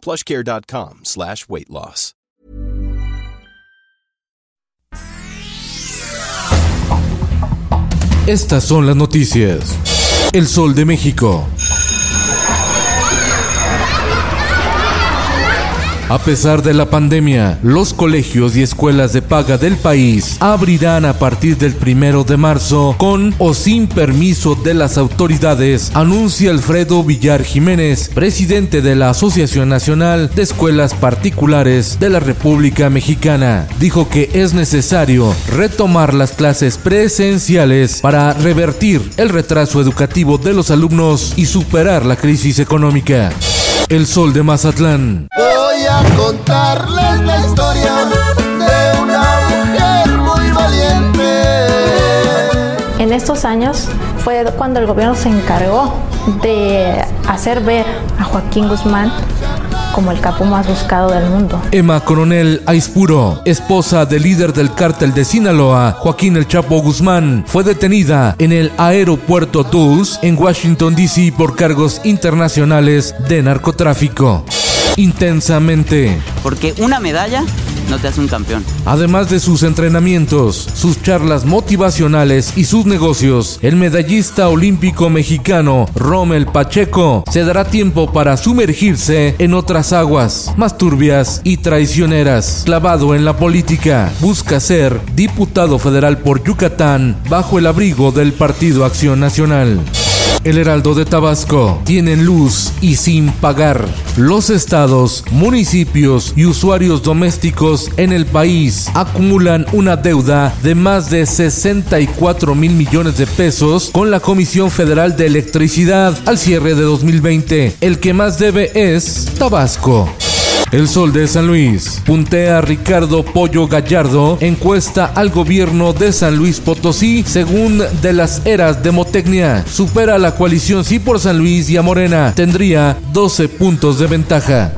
plushcare.com slash weight loss. Estas son las noticias. El Sol de México. A pesar de la pandemia, los colegios y escuelas de paga del país abrirán a partir del primero de marzo con o sin permiso de las autoridades, anuncia Alfredo Villar Jiménez, presidente de la Asociación Nacional de Escuelas Particulares de la República Mexicana. Dijo que es necesario retomar las clases presenciales para revertir el retraso educativo de los alumnos y superar la crisis económica. El Sol de Mazatlán. Voy a contarles la historia de una mujer muy valiente. En estos años fue cuando el gobierno se encargó de hacer ver a Joaquín Guzmán como el capo más buscado del mundo. Emma Coronel Aispuro, esposa del líder del cártel de Sinaloa, Joaquín El Chapo Guzmán, fue detenida en el aeropuerto Dulles en Washington, D.C. por cargos internacionales de narcotráfico. Intensamente. Porque una medalla no te hace un campeón. Además de sus entrenamientos, sus charlas motivacionales y sus negocios, el medallista olímpico mexicano Rommel Pacheco se dará tiempo para sumergirse en otras aguas más turbias y traicioneras. Clavado en la política, busca ser diputado federal por Yucatán bajo el abrigo del Partido Acción Nacional. El Heraldo de Tabasco tienen luz y sin pagar. Los estados, municipios y usuarios domésticos en el país acumulan una deuda de más de 64 mil millones de pesos con la Comisión Federal de Electricidad al cierre de 2020. El que más debe es Tabasco. El Sol de San Luis. Puntea Ricardo Pollo Gallardo. Encuesta al gobierno de San Luis Potosí según de las eras de Motecnia. Supera la coalición Sí por San Luis y a Morena. Tendría 12 puntos de ventaja.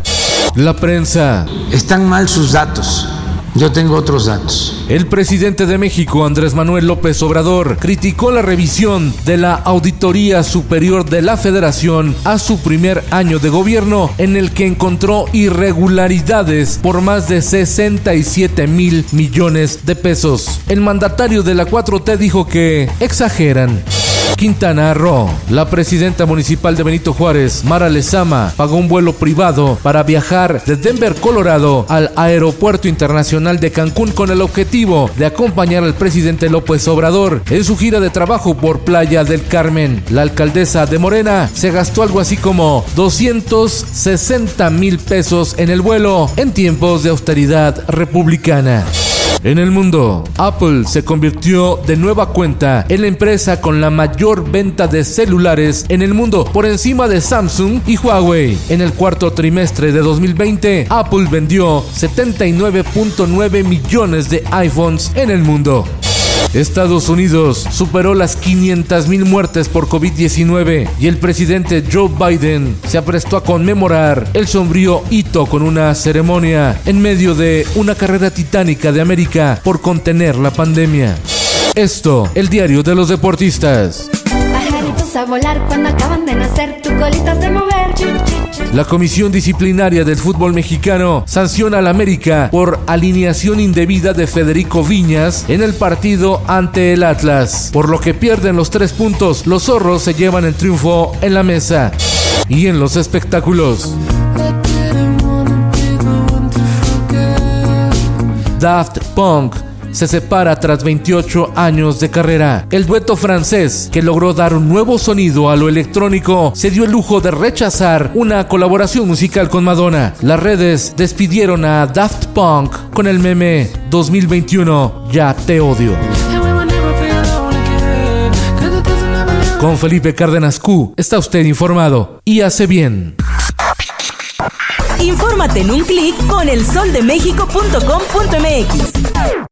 La prensa. Están mal sus datos. Yo tengo otros datos. El presidente de México, Andrés Manuel López Obrador, criticó la revisión de la Auditoría Superior de la Federación a su primer año de gobierno, en el que encontró irregularidades por más de 67 mil millones de pesos. El mandatario de la 4T dijo que exageran. Quintana Roo. La presidenta municipal de Benito Juárez, Mara Lezama, pagó un vuelo privado para viajar de Denver, Colorado, al Aeropuerto Internacional de Cancún con el objetivo de acompañar al presidente López Obrador en su gira de trabajo por Playa del Carmen. La alcaldesa de Morena se gastó algo así como 260 mil pesos en el vuelo en tiempos de austeridad republicana. En el mundo, Apple se convirtió de nueva cuenta en la empresa con la mayor venta de celulares en el mundo por encima de Samsung y Huawei. En el cuarto trimestre de 2020, Apple vendió 79.9 millones de iPhones en el mundo. Estados Unidos superó las 500.000 muertes por COVID-19 y el presidente Joe Biden se aprestó a conmemorar el sombrío hito con una ceremonia en medio de una carrera titánica de América por contener la pandemia. Esto, el diario de los deportistas. Pajaritos a volar La Comisión Disciplinaria del Fútbol Mexicano sanciona al América por alineación indebida de Federico Viñas en el partido ante el Atlas, por lo que pierden los tres puntos. Los zorros se llevan el triunfo en la mesa. Y en los espectáculos. Daft Punk se separa tras 28 años de carrera. El dueto francés, que logró dar un nuevo sonido a lo electrónico, se dio el lujo de rechazar una colaboración musical con Madonna. Las redes despidieron a Daft Punk con el meme 2021, ya te odio. Con Felipe Cárdenas Q está usted informado y hace bien. Infórmate en un clic con elsoldemexico.com.mx.